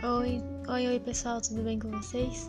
Oi, oi, oi pessoal, tudo bem com vocês?